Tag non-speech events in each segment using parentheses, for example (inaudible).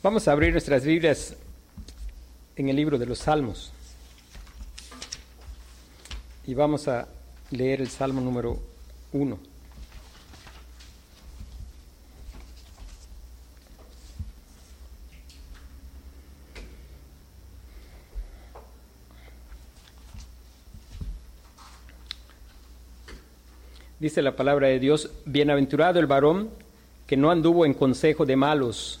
Vamos a abrir nuestras Biblias en el libro de los Salmos. Y vamos a leer el Salmo número 1. Dice la palabra de Dios, bienaventurado el varón que no anduvo en consejo de malos,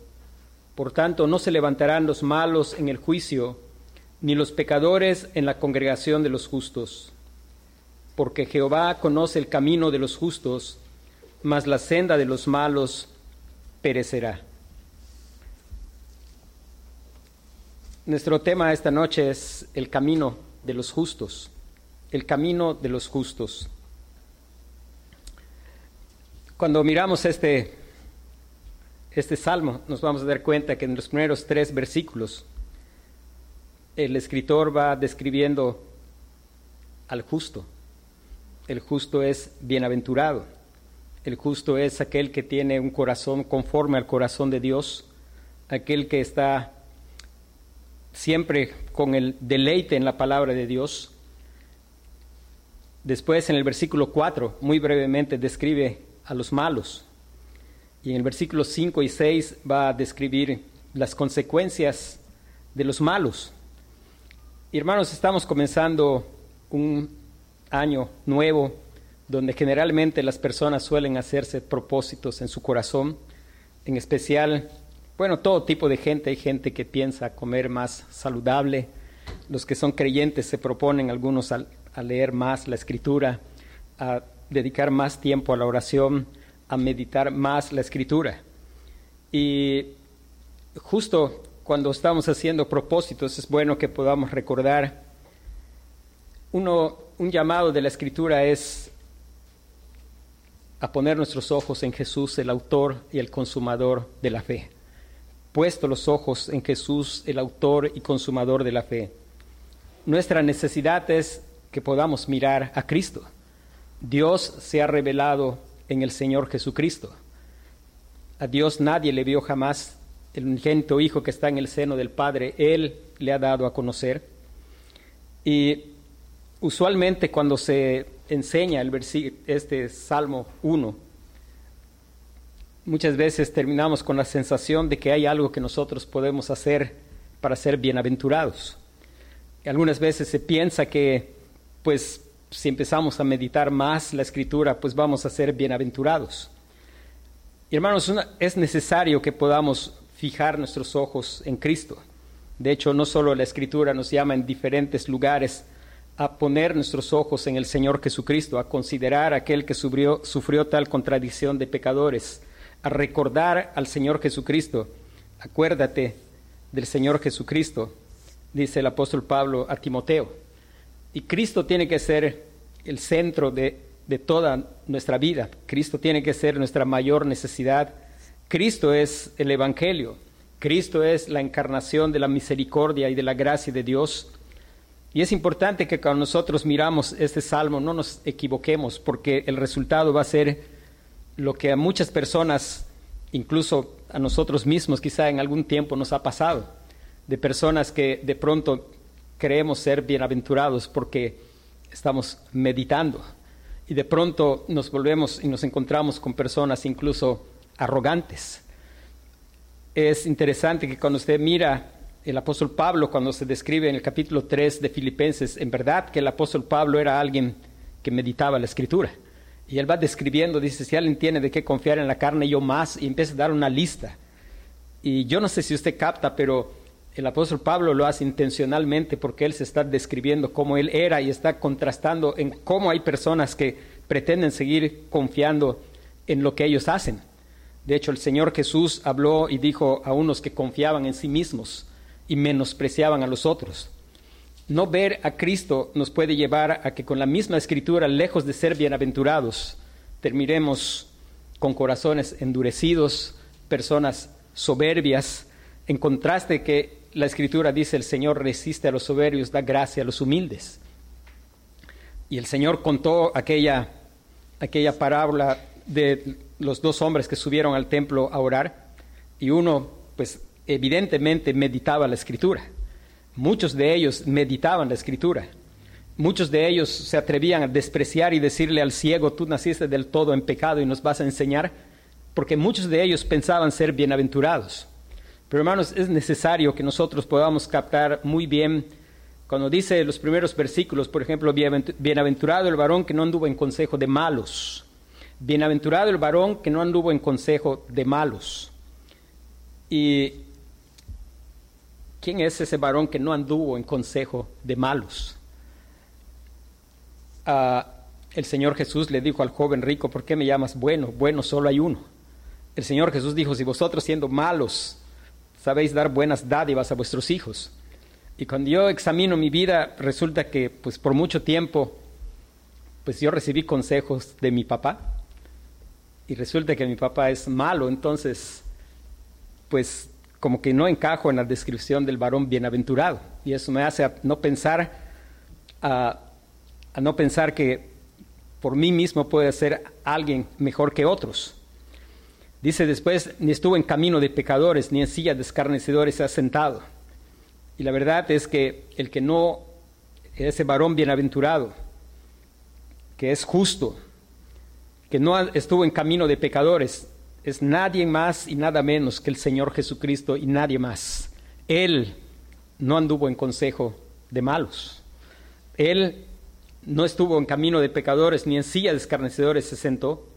Por tanto, no se levantarán los malos en el juicio, ni los pecadores en la congregación de los justos. Porque Jehová conoce el camino de los justos, mas la senda de los malos perecerá. Nuestro tema esta noche es el camino de los justos, el camino de los justos. Cuando miramos este, este salmo, nos vamos a dar cuenta que en los primeros tres versículos el escritor va describiendo al justo. El justo es bienaventurado. El justo es aquel que tiene un corazón conforme al corazón de Dios, aquel que está siempre con el deleite en la palabra de Dios. Después en el versículo 4, muy brevemente, describe a los malos. Y en el versículo 5 y 6 va a describir las consecuencias de los malos. Hermanos, estamos comenzando un año nuevo donde generalmente las personas suelen hacerse propósitos en su corazón, en especial, bueno, todo tipo de gente, hay gente que piensa comer más saludable, los que son creyentes se proponen algunos a leer más la escritura, a dedicar más tiempo a la oración, a meditar más la escritura. Y justo cuando estamos haciendo propósitos es bueno que podamos recordar, uno, un llamado de la escritura es a poner nuestros ojos en Jesús, el autor y el consumador de la fe. Puesto los ojos en Jesús, el autor y consumador de la fe. Nuestra necesidad es que podamos mirar a Cristo Dios se ha revelado en el Señor Jesucristo. A Dios nadie le vio jamás. El unigénito Hijo que está en el seno del Padre, Él le ha dado a conocer. Y usualmente cuando se enseña el este Salmo 1, muchas veces terminamos con la sensación de que hay algo que nosotros podemos hacer para ser bienaventurados. Y algunas veces se piensa que, pues, si empezamos a meditar más la escritura, pues vamos a ser bienaventurados. hermanos, es necesario que podamos fijar nuestros ojos en Cristo. De hecho, no solo la escritura nos llama en diferentes lugares a poner nuestros ojos en el Señor Jesucristo, a considerar aquel que sufrió tal contradicción de pecadores, a recordar al Señor Jesucristo. Acuérdate del Señor Jesucristo, dice el apóstol Pablo a Timoteo. Y Cristo tiene que ser el centro de, toda nuestra vida. Cristo tiene que ser nuestra mayor necesidad. Cristo es el Evangelio. Cristo es la encarnación de la misericordia y de la gracia de Dios. Y es importante que cuando nosotros miramos este salmo no nos equivoquemos, porque el resultado va a ser lo que a muchas personas, incluso a nosotros mismos, quizá en algún tiempo nos ha pasado, de personas que de pronto creemos ser bienaventurados porque estamos meditando y de pronto nos volvemos y nos encontramos con personas incluso arrogantes. Es interesante que cuando usted mira el apóstol Pablo, cuando se describe en el capítulo 3 de Filipenses, en verdad que el apóstol Pablo era alguien que meditaba la escritura. Y él va describiendo, dice, si alguien tiene de qué confiar en la carne, yo más, y empieza a dar una lista. Y yo no sé si usted capta, pero el apóstol Pablo lo hace intencionalmente porque él se está describiendo cómo él era y está contrastando en cómo hay personas que pretenden seguir confiando en lo que ellos hacen. De hecho, el Señor Jesús habló y dijo a unos que confiaban en sí mismos y menospreciaban a los otros. No ver a Cristo nos puede llevar a que con la misma escritura, lejos de ser bienaventurados, terminemos con corazones endurecidos, personas soberbias, en contraste que la escritura dice el Señor resiste a los soberbios, da gracia a los humildes. Y el Señor contó aquella, aquella parábola de los dos hombres que subieron al templo a orar y uno, pues evidentemente meditaba la escritura. Muchos de ellos meditaban la escritura. Muchos de ellos se atrevían a despreciar y decirle al ciego, tú naciste del todo en pecado y nos vas a enseñar, porque muchos de ellos pensaban ser bienaventurados. Pero hermanos, es necesario que nosotros podamos captar muy bien cuando dice los primeros versículos, por ejemplo, bienaventurado el varón que no anduvo en consejo de malos. Bienaventurado el varón que no anduvo en consejo de malos. ¿Y quién es ese varón que no anduvo en consejo de malos? Ah, el Señor Jesús le dijo al joven rico, ¿por qué me llamas bueno? Bueno, solo hay uno. El Señor Jesús dijo, si vosotros siendo malos sabéis dar buenas dádivas a vuestros hijos. Y cuando yo examino mi vida, resulta que pues por mucho tiempo pues yo recibí consejos de mi papá y resulta que mi papá es malo, entonces pues como que no encajo en la descripción del varón bienaventurado y eso me hace no pensar a, no pensar que por mí mismo puede ser alguien mejor que otros. Dice después, ni estuvo en camino de pecadores, ni en silla de escarnecedores se ha sentado. Y la verdad es que el que no, ese varón bienaventurado, que es justo, que no estuvo en camino de pecadores, es nadie más y nada menos que el Señor Jesucristo y nadie más. Él no anduvo en consejo de malos. Él no estuvo en camino de pecadores ni en silla de escarnecedores se sentó,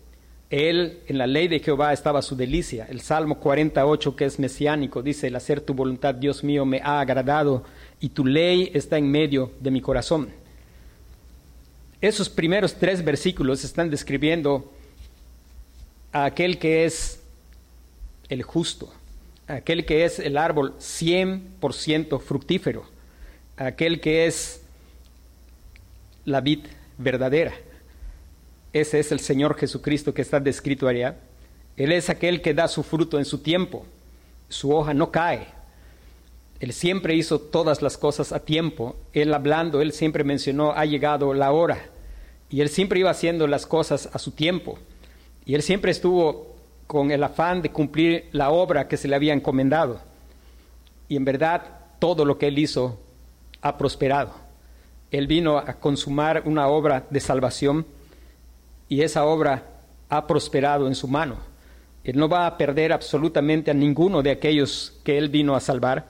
él, en la ley de Jehová estaba su delicia. El Salmo 48, que es mesiánico, dice, el hacer tu voluntad, Dios mío, me ha agradado y tu ley está en medio de mi corazón. Esos primeros tres versículos están describiendo a aquel que es el justo, aquel que es el árbol 100% fructífero, aquel que es la vid verdadera. Ese es el Señor Jesucristo que está descrito allá. Él es aquel que da su fruto en su tiempo. Su hoja no cae. Él siempre hizo todas las cosas a tiempo. Él hablando, él siempre mencionó, ha llegado la hora. Y él siempre iba haciendo las cosas a su tiempo. Y él siempre estuvo con el afán de cumplir la obra que se le había encomendado. Y en verdad, todo lo que él hizo ha prosperado. Él vino a consumar una obra de salvación y esa obra ha prosperado en su mano. Él no va a perder absolutamente a ninguno de aquellos que Él vino a salvar.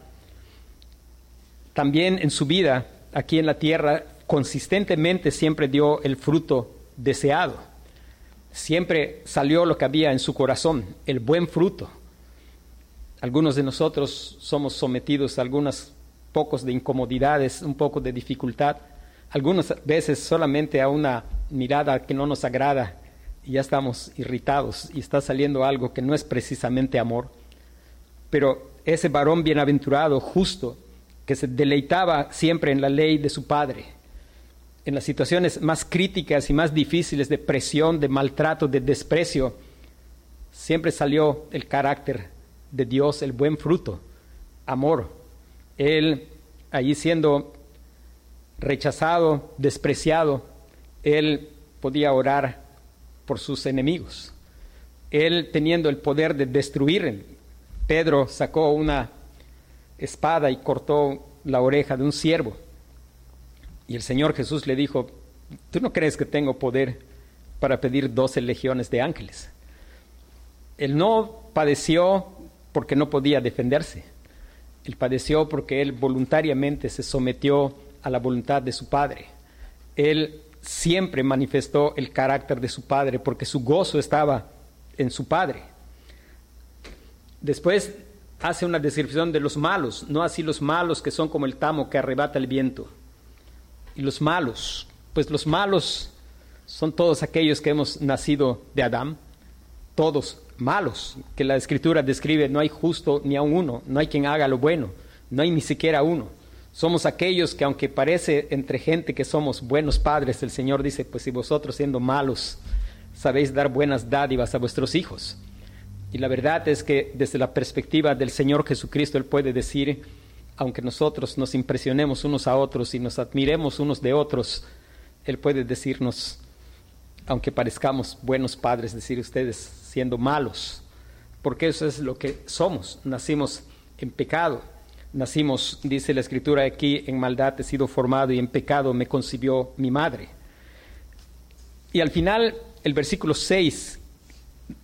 También en su vida, aquí en la tierra, consistentemente siempre dio el fruto deseado. Siempre salió lo que había en su corazón, el buen fruto. Algunos de nosotros somos sometidos a algunos pocos de incomodidades, un poco de dificultad, algunas veces solamente a una mirada que no nos agrada y ya estamos irritados y está saliendo algo que no es precisamente amor. Pero ese varón bienaventurado, justo, que se deleitaba siempre en la ley de su padre, en las situaciones más críticas y más difíciles de presión, de maltrato, de desprecio, siempre salió el carácter de Dios, el buen fruto, amor. Él, allí siendo rechazado, despreciado, él podía orar por sus enemigos. Él teniendo el poder de destruir, Pedro sacó una espada y cortó la oreja de un siervo. Y el Señor Jesús le dijo, ¿tú no crees que tengo poder para pedir doce legiones de ángeles? Él no padeció porque no podía defenderse. Él padeció porque él voluntariamente se sometió a la voluntad de su Padre. Él siempre manifestó el carácter de su Padre porque su gozo estaba en su Padre. Después hace una descripción de los malos, no así los malos que son como el tamo que arrebata el viento. Y los malos, pues los malos son todos aquellos que hemos nacido de Adán, todos malos, que la escritura describe, no hay justo ni a uno, no hay quien haga lo bueno, no hay ni siquiera uno. Somos aquellos que aunque parece entre gente que somos buenos padres, el Señor dice, pues si vosotros siendo malos sabéis dar buenas dádivas a vuestros hijos. Y la verdad es que desde la perspectiva del Señor Jesucristo, Él puede decir, aunque nosotros nos impresionemos unos a otros y nos admiremos unos de otros, Él puede decirnos, aunque parezcamos buenos padres, decir ustedes siendo malos, porque eso es lo que somos, nacimos en pecado, nacimos, dice la escritura aquí, en maldad he sido formado y en pecado me concibió mi madre. Y al final el versículo 6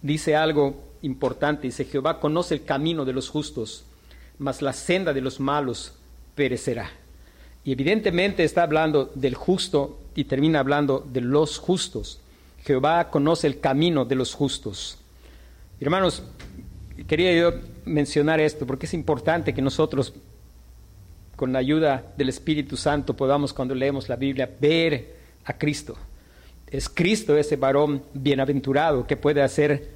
dice algo importante, dice, Jehová conoce el camino de los justos, mas la senda de los malos perecerá. Y evidentemente está hablando del justo y termina hablando de los justos. Jehová conoce el camino de los justos. Hermanos, quería yo mencionar esto porque es importante que nosotros, con la ayuda del Espíritu Santo, podamos, cuando leemos la Biblia, ver a Cristo. Es Cristo ese varón bienaventurado que puede hacer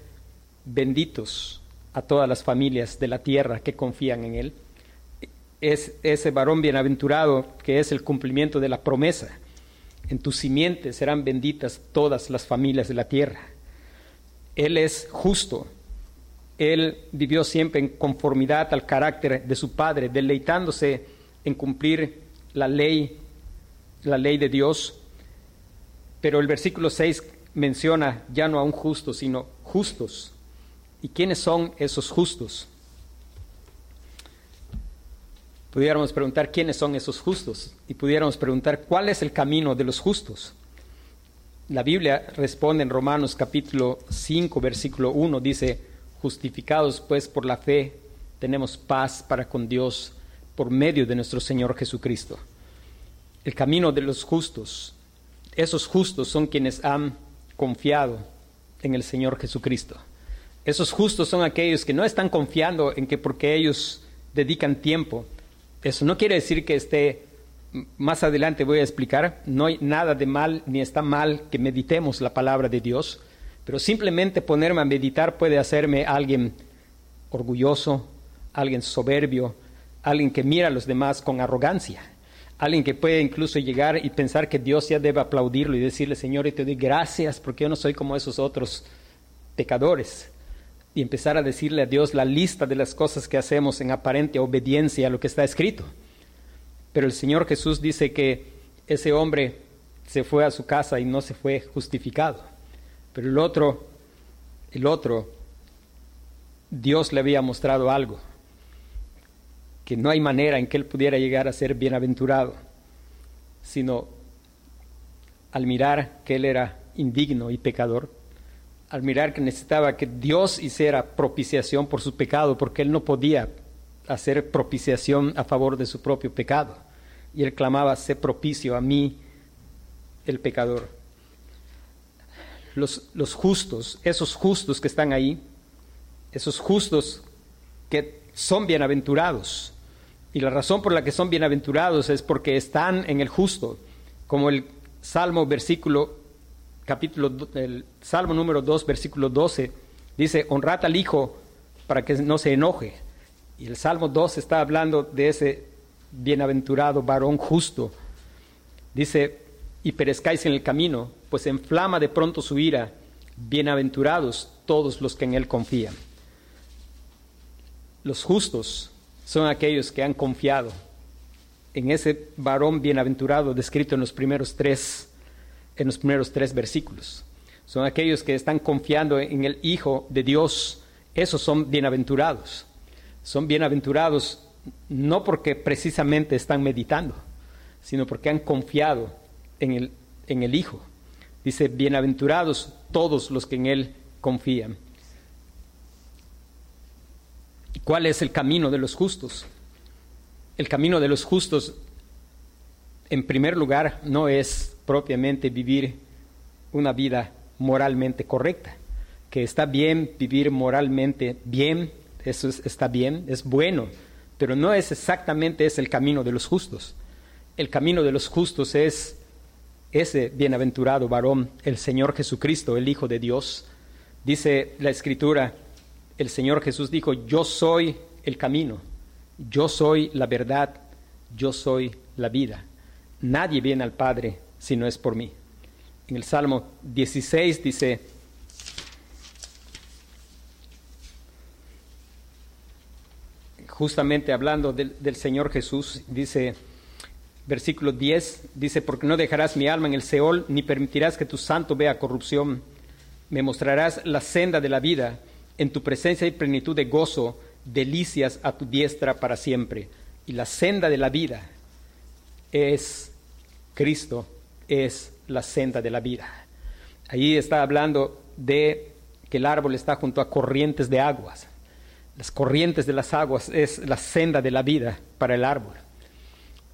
benditos a todas las familias de la tierra que confían en Él. Es ese varón bienaventurado que es el cumplimiento de la promesa en tu simiente serán benditas todas las familias de la tierra. Él es justo. Él vivió siempre en conformidad al carácter de su Padre, deleitándose en cumplir la ley, la ley de Dios. Pero el versículo 6 menciona ya no a un justo, sino justos. ¿Y quiénes son esos justos? pudiéramos preguntar quiénes son esos justos y pudiéramos preguntar cuál es el camino de los justos. La Biblia responde en Romanos capítulo 5, versículo 1, dice, justificados pues por la fe, tenemos paz para con Dios por medio de nuestro Señor Jesucristo. El camino de los justos, esos justos son quienes han confiado en el Señor Jesucristo. Esos justos son aquellos que no están confiando en que porque ellos dedican tiempo, eso no quiere decir que esté, más adelante voy a explicar, no hay nada de mal ni está mal que meditemos la palabra de Dios, pero simplemente ponerme a meditar puede hacerme alguien orgulloso, alguien soberbio, alguien que mira a los demás con arrogancia, alguien que puede incluso llegar y pensar que Dios ya debe aplaudirlo y decirle, Señor, y te doy gracias porque yo no soy como esos otros pecadores y empezar a decirle a Dios la lista de las cosas que hacemos en aparente obediencia a lo que está escrito. Pero el Señor Jesús dice que ese hombre se fue a su casa y no se fue justificado. Pero el otro, el otro, Dios le había mostrado algo, que no hay manera en que él pudiera llegar a ser bienaventurado, sino al mirar que él era indigno y pecador, al mirar que necesitaba que Dios hiciera propiciación por su pecado, porque él no podía hacer propiciación a favor de su propio pecado. Y él clamaba, sé propicio a mí, el pecador. Los, los justos, esos justos que están ahí, esos justos que son bienaventurados. Y la razón por la que son bienaventurados es porque están en el justo, como el Salmo versículo capítulo, el Salmo número 2, versículo 12, dice, honrad al Hijo para que no se enoje. Y el Salmo 2 está hablando de ese bienaventurado varón justo. Dice, y perezcáis en el camino, pues enflama de pronto su ira. Bienaventurados todos los que en él confían. Los justos son aquellos que han confiado en ese varón bienaventurado descrito en los primeros tres en los primeros tres versículos. Son aquellos que están confiando en el Hijo de Dios. Esos son bienaventurados. Son bienaventurados no porque precisamente están meditando, sino porque han confiado en el, en el Hijo. Dice, bienaventurados todos los que en Él confían. ¿Cuál es el camino de los justos? El camino de los justos, en primer lugar, no es propiamente vivir una vida moralmente correcta. Que está bien vivir moralmente bien, eso está bien, es bueno, pero no es exactamente es el camino de los justos. El camino de los justos es ese bienaventurado varón, el Señor Jesucristo, el Hijo de Dios. Dice la Escritura el Señor Jesús dijo, yo soy el camino, yo soy la verdad, yo soy la vida. Nadie viene al Padre si no es por mí. En el Salmo 16 dice, justamente hablando del, del, Señor Jesús, dice, versículo 10, dice, porque no dejarás mi alma en el Seol, ni permitirás que tu santo vea corrupción. Me mostrarás la senda de la vida, en tu presencia y plenitud de gozo, delicias a tu diestra para siempre. Y la senda de la vida es Cristo, es la senda de la vida. Allí está hablando de que el árbol está junto a corrientes de aguas. Las corrientes de las aguas es la senda de la vida para el árbol.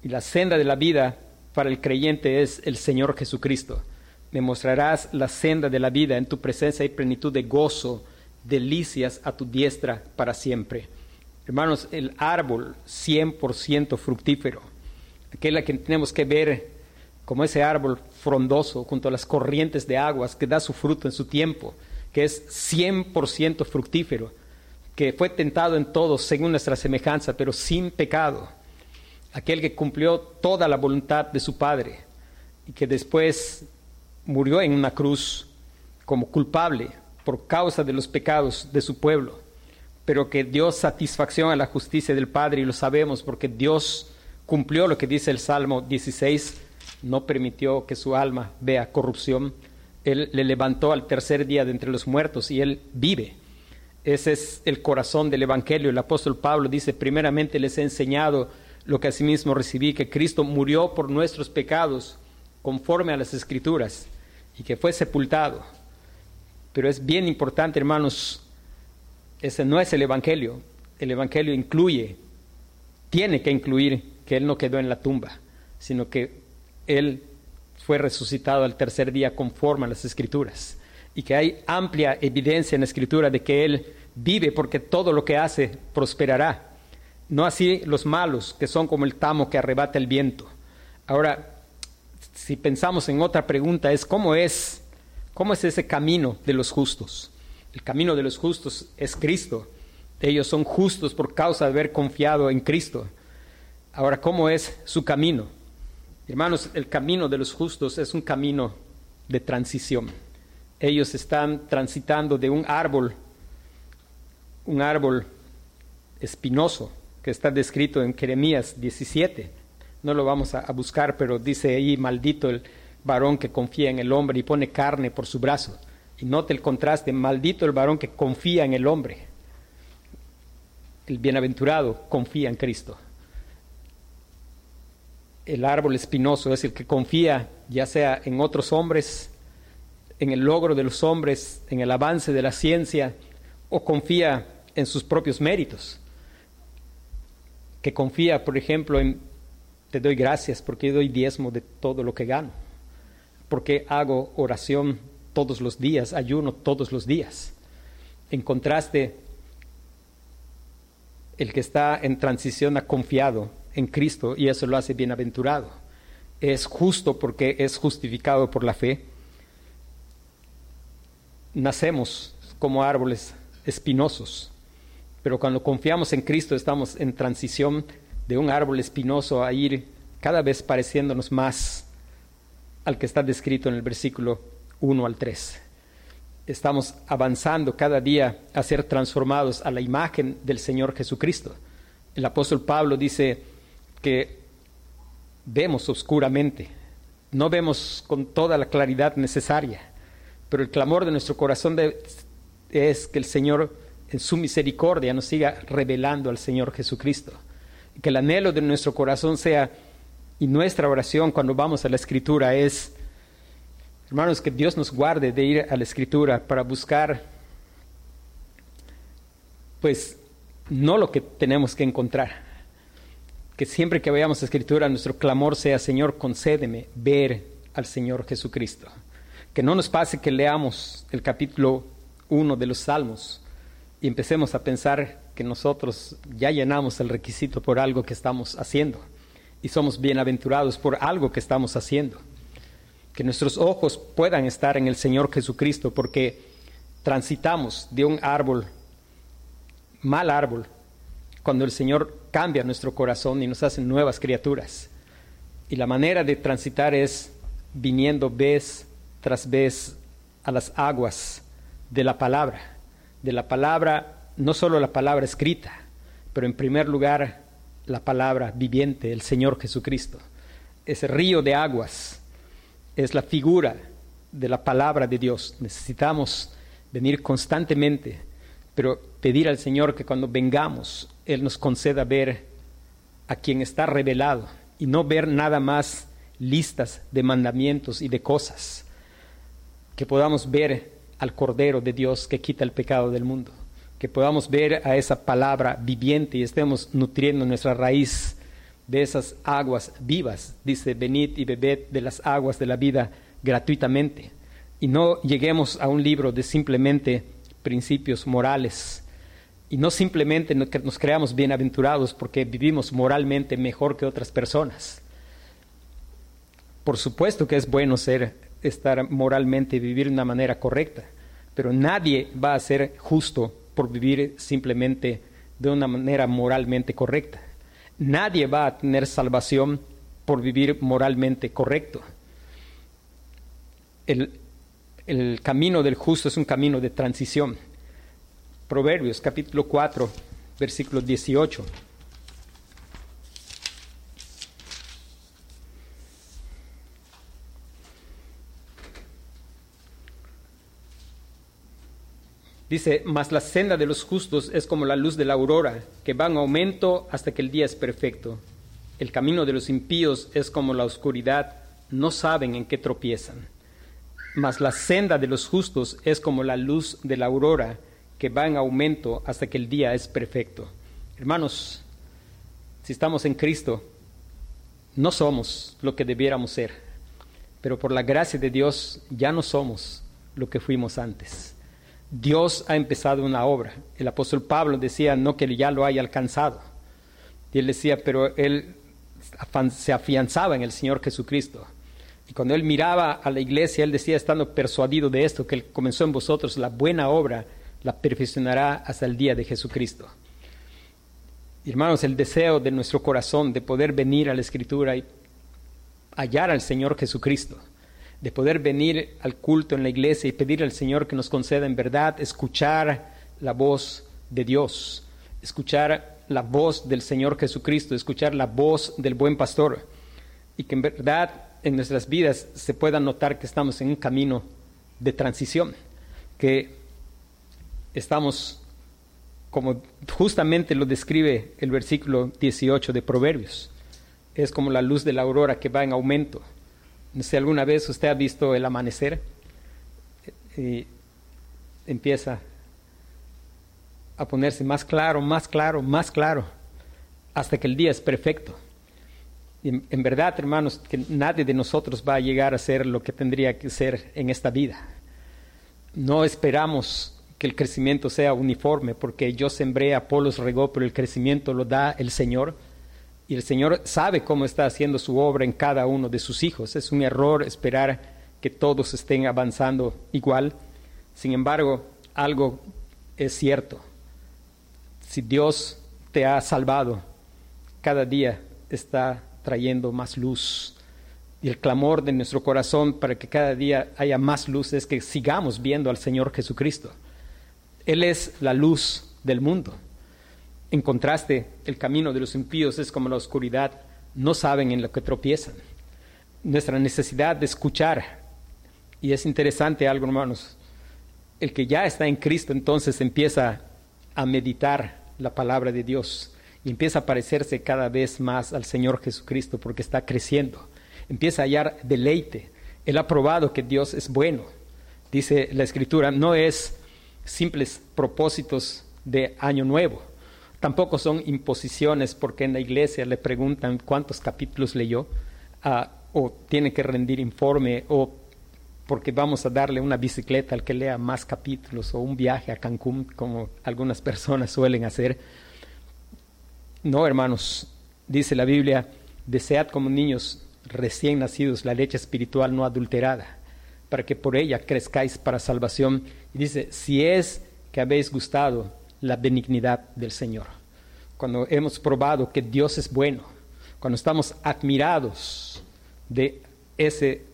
Y la senda de la vida para el creyente es el Señor Jesucristo. Me mostrarás la senda de la vida en tu presencia y plenitud de gozo, delicias a tu diestra para siempre. Hermanos, el árbol 100% fructífero, aquel a quien tenemos que ver como ese árbol frondoso junto a las corrientes de aguas que da su fruto en su tiempo, que es 100% fructífero, que fue tentado en todo según nuestra semejanza, pero sin pecado, aquel que cumplió toda la voluntad de su Padre y que después murió en una cruz como culpable por causa de los pecados de su pueblo, pero que dio satisfacción a la justicia del Padre y lo sabemos porque Dios cumplió lo que dice el Salmo 16, no permitió que su alma vea corrupción, Él le levantó al tercer día de entre los muertos y Él vive. Ese es el corazón del Evangelio. El apóstol Pablo dice, primeramente les he enseñado lo que asimismo recibí, que Cristo murió por nuestros pecados conforme a las escrituras y que fue sepultado pero es bien importante, hermanos, ese no es el Evangelio. El Evangelio incluye, tiene que incluir que Él no quedó en la tumba, sino que Él fue resucitado al tercer día conforme a las Escrituras. Y que hay amplia evidencia en la Escritura de que Él vive porque todo lo que hace prosperará. No así los malos, que son como el tamo que arrebata el viento. Ahora, si pensamos en otra pregunta, es cómo es ¿Cómo es ese camino de los justos? El camino de los justos es Cristo. Ellos son justos por causa de haber confiado en Cristo. Ahora, ¿cómo es su camino? Hermanos, el camino de los justos es un camino de transición. Ellos están transitando de un árbol, un árbol espinoso que está descrito en Jeremías 17. No lo vamos a, buscar, pero dice ahí, maldito el, varón que confía en el hombre y pone carne por su brazo. Y note el contraste, maldito el varón que confía en el hombre. El bienaventurado confía en Cristo. El árbol espinoso es el que confía ya sea en otros hombres, en el logro de los hombres, en el avance de la ciencia, o confía en sus propios méritos. Que confía, por ejemplo, en, te doy gracias porque doy diezmo de todo lo que gano porque hago oración todos los días, ayuno todos los días. En contraste, el que está en transición ha confiado en Cristo y eso lo hace bienaventurado. Es justo porque es justificado por la fe. Nacemos como árboles espinosos, pero cuando confiamos en Cristo estamos en transición de un árbol espinoso a ir cada vez pareciéndonos más al que está descrito en el versículo 1 al 3. Estamos avanzando cada día a ser transformados a la imagen del Señor Jesucristo. El apóstol Pablo dice que vemos oscuramente, no vemos con toda la claridad necesaria, pero el clamor de nuestro corazón es que el Señor en su misericordia nos siga revelando al Señor Jesucristo. Que el anhelo de nuestro corazón sea y nuestra oración cuando vamos a la escritura es, hermanos, que Dios nos guarde de ir a la escritura para buscar, pues, no lo que tenemos que encontrar. Que siempre que vayamos a escritura, nuestro clamor sea, Señor, concédeme ver al Señor Jesucristo. Que no nos pase que leamos el capítulo 1 de los Salmos y empecemos a pensar que nosotros ya llenamos el requisito por algo que estamos haciendo y somos bienaventurados por algo que estamos haciendo. Que nuestros ojos puedan estar en el Señor Jesucristo porque transitamos de un árbol mal árbol cuando el Señor cambia nuestro corazón y nos hace nuevas criaturas. Y la manera de transitar es viniendo vez tras vez a las aguas de la palabra, de la palabra, no solo la palabra escrita, pero en primer lugar la palabra viviente, el Señor Jesucristo. Ese río de aguas es la figura de la palabra de Dios. Necesitamos venir constantemente, pero pedir al Señor que cuando vengamos, Él nos conceda ver a quien está revelado y no ver nada más listas de mandamientos y de cosas, que podamos ver al Cordero de Dios que quita el pecado del mundo, que podamos ver a esa palabra viviente y estemos nutriendo nuestra raíz de esas aguas vivas. Dice, venid y bebed de las aguas de la vida gratuitamente. Y no lleguemos a un libro de simplemente principios morales. Y no simplemente nos creamos bienaventurados porque vivimos moralmente mejor que otras personas. Por supuesto que es bueno ser, estar moralmente vivir de una manera correcta, pero nadie va a ser justo por vivir simplemente de una manera moralmente correcta. Nadie va a tener salvación por vivir moralmente correcto. El, el camino del justo es un camino de transición. Proverbios capítulo 4, versículo 18. Dice, mas la senda de los justos es como la luz de la aurora, que va en aumento hasta que el día es perfecto. El camino de los impíos es como la oscuridad, no saben en qué tropiezan. Mas la senda de los justos es como la luz de la aurora, que va en aumento hasta que el día es perfecto. Hermanos, si estamos en Cristo, no somos lo que debiéramos ser, pero por la gracia de Dios ya no somos lo que fuimos antes. Dios ha empezado una obra. El apóstol Pablo decía no que ya lo haya alcanzado. Y él decía, pero él se afianzaba en el Señor Jesucristo. Y cuando él miraba a la iglesia, él decía, estando persuadido de esto, que él comenzó en vosotros la buena obra, la perfeccionará hasta el día de Jesucristo. hermanos, el deseo de nuestro corazón de poder venir a la Escritura y hallar al Señor Jesucristo de poder venir al culto en la iglesia y pedir al Señor que nos conceda en verdad escuchar la voz de Dios, escuchar la voz del Señor Jesucristo, escuchar la voz del buen pastor y que en verdad en nuestras vidas se pueda notar que estamos en un camino de transición, que estamos, como justamente lo describe el versículo 18 de Proverbios, es como la luz de la aurora que va en aumento no sé, alguna vez usted ha visto el amanecer y empieza a ponerse más claro, más claro, más claro, hasta que el día es perfecto. Y en, verdad, hermanos, que nadie de nosotros va a llegar a ser lo que tendría que ser en esta vida. No esperamos que el crecimiento sea uniforme, porque yo sembré, Apolos regó, pero el crecimiento lo da el Señor y el Señor sabe cómo está haciendo su obra en cada uno de sus hijos. Es un error esperar que todos estén avanzando igual. Sin embargo, algo es cierto. Si Dios te ha salvado, cada día está trayendo más luz. Y el clamor de nuestro corazón para que cada día haya más luz es que sigamos viendo al Señor Jesucristo. Él es la luz del mundo. En contraste, el camino de los impíos es como la oscuridad, no saben en lo que tropiezan. Nuestra necesidad de escuchar, y es interesante algo, hermanos, el que ya está en Cristo entonces empieza a meditar la palabra de Dios y empieza a parecerse cada vez más al Señor Jesucristo porque está creciendo, empieza a hallar deleite. Él ha probado que Dios es bueno. Dice la Escritura, no es simples propósitos de año nuevo, Tampoco son imposiciones porque en la iglesia le preguntan cuántos capítulos leyó ah, o tiene que rendir informe o porque vamos a darle una bicicleta al que lea más capítulos o un viaje a Cancún como algunas personas (laughs) suelen hacer. No, hermanos, dice la Biblia, desead como niños recién nacidos la leche espiritual no adulterada, para que por ella crezcáis para salvación. Y dice, si es que habéis gustado la benignidad del Señor. Cuando hemos probado que Dios es bueno, cuando estamos admirados de ese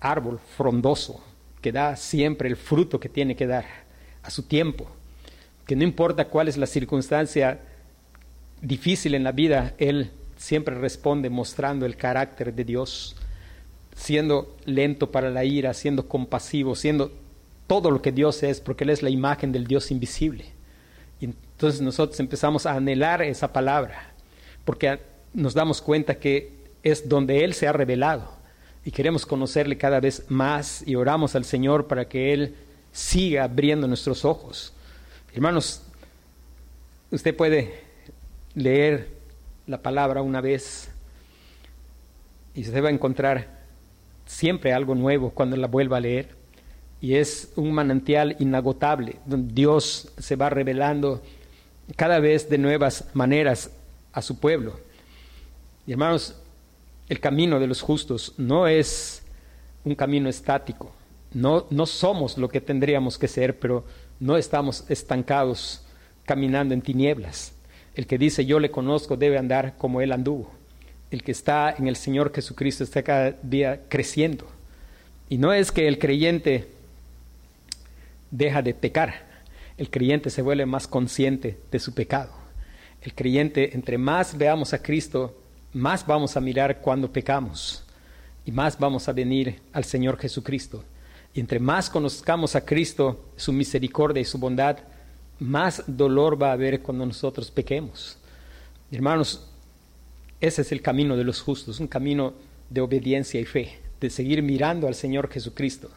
árbol frondoso que da siempre el fruto que tiene que dar a su tiempo, que no importa cuál es la circunstancia difícil en la vida, Él siempre responde mostrando el carácter de Dios, siendo lento para la ira, siendo compasivo, siendo todo lo que Dios es, porque Él es la imagen del Dios invisible. Entonces nosotros empezamos a anhelar esa palabra, porque nos damos cuenta que es donde Él se ha revelado y queremos conocerle cada vez más y oramos al Señor para que Él siga abriendo nuestros ojos. Hermanos, usted puede leer la palabra una vez y usted va a encontrar siempre algo nuevo cuando la vuelva a leer. Y es un manantial inagotable, donde Dios se va revelando cada vez de nuevas maneras a su pueblo. Y hermanos, el camino de los justos no es un camino estático. No, no somos lo que tendríamos que ser, pero no estamos estancados caminando en tinieblas. El que dice yo le conozco debe andar como él anduvo. El que está en el Señor Jesucristo está cada día creciendo. Y no es que el creyente deja de pecar, el creyente se vuelve más consciente de su pecado. El creyente, entre más veamos a Cristo, más vamos a mirar cuando pecamos y más vamos a venir al Señor Jesucristo. Y entre más conozcamos a Cristo, su misericordia y su bondad, más dolor va a haber cuando nosotros pequemos. Hermanos, ese es el camino de los justos, un camino de obediencia y fe, de seguir mirando al Señor Jesucristo,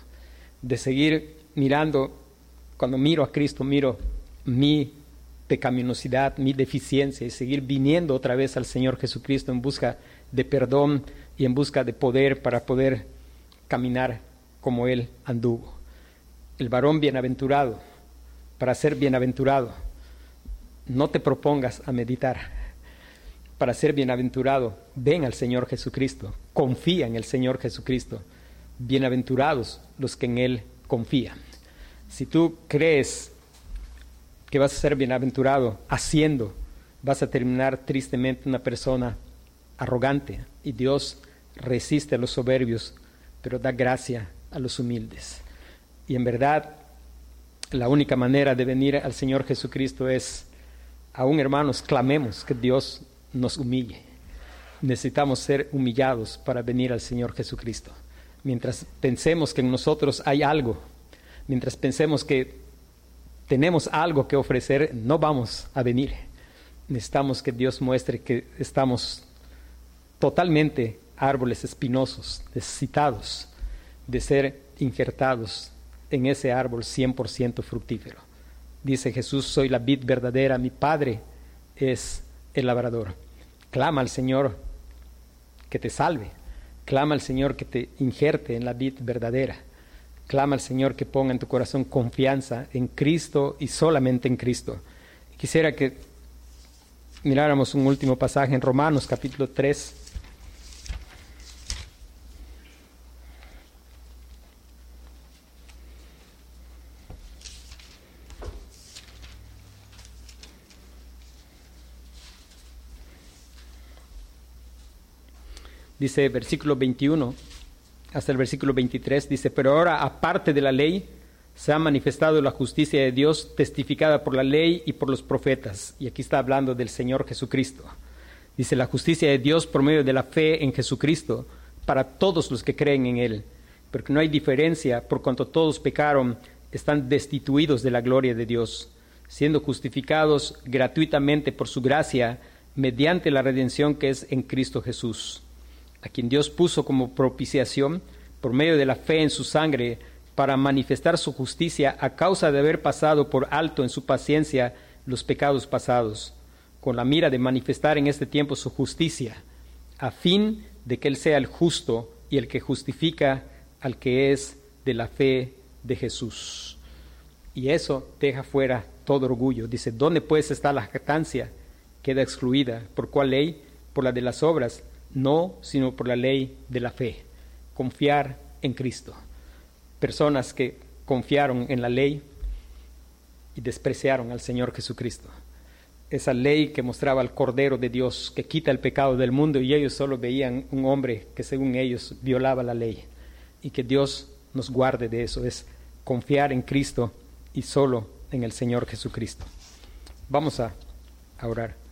de seguir mirando, cuando miro a Cristo, miro mi pecaminosidad, mi deficiencia y seguir viniendo otra vez al Señor Jesucristo en busca de perdón y en busca de poder para poder caminar como Él anduvo. El varón bienaventurado, para ser bienaventurado, no te propongas a meditar. Para ser bienaventurado, ven al Señor Jesucristo, confía en el Señor Jesucristo. Bienaventurados los que en Él confían. Si tú crees que vas a ser bienaventurado haciendo, vas a terminar tristemente una persona arrogante. Y Dios resiste a los soberbios, pero da gracia a los humildes. Y en verdad, la única manera de venir al Señor Jesucristo es, aún hermanos, clamemos que Dios nos humille. Necesitamos ser humillados para venir al Señor Jesucristo. Mientras pensemos que en nosotros hay algo, mientras pensemos que tenemos algo que ofrecer, no vamos a venir. Necesitamos que Dios muestre que estamos totalmente árboles espinosos, necesitados de ser injertados en ese árbol 100% fructífero. Dice Jesús, soy la vid verdadera, mi Padre es el labrador. Clama al Señor que te salve, clama al Señor que te injerte en la vid verdadera. Clama al Señor que ponga en tu corazón confianza en Cristo y solamente en Cristo. Quisiera que miráramos un último pasaje en Romanos capítulo 3. Dice versículo 21 hasta el versículo 23, dice, pero ahora aparte de la ley, se ha manifestado la justicia de Dios testificada por la ley y por los profetas. Y aquí está hablando del Señor Jesucristo. Dice, la justicia de Dios por medio de la fe en Jesucristo para todos los que creen en Él. Porque no hay diferencia, por cuanto todos pecaron, están destituidos de la gloria de Dios, siendo justificados gratuitamente por su gracia mediante la redención que es en Cristo Jesús a quien Dios puso como propiciación por medio de la fe en su sangre para manifestar su justicia a causa de haber pasado por alto en su paciencia los pecados pasados, con la mira de manifestar en este tiempo su justicia, a fin de que Él sea el justo y el que justifica al que es de la fe de Jesús. Y eso deja fuera todo orgullo. Dice, ¿dónde pues está la jactancia? Queda excluida. ¿Por cuál ley? Por la de las obras no sino por la ley de la fe, confiar en Cristo. Personas que confiaron en la ley y despreciaron al Señor Jesucristo. Esa ley que mostraba al Cordero de Dios que quita el pecado del mundo y ellos solo veían un hombre que según ellos violaba la ley. Y que Dios nos guarde de eso, es confiar en Cristo y solo en el Señor Jesucristo. Vamos a, orar.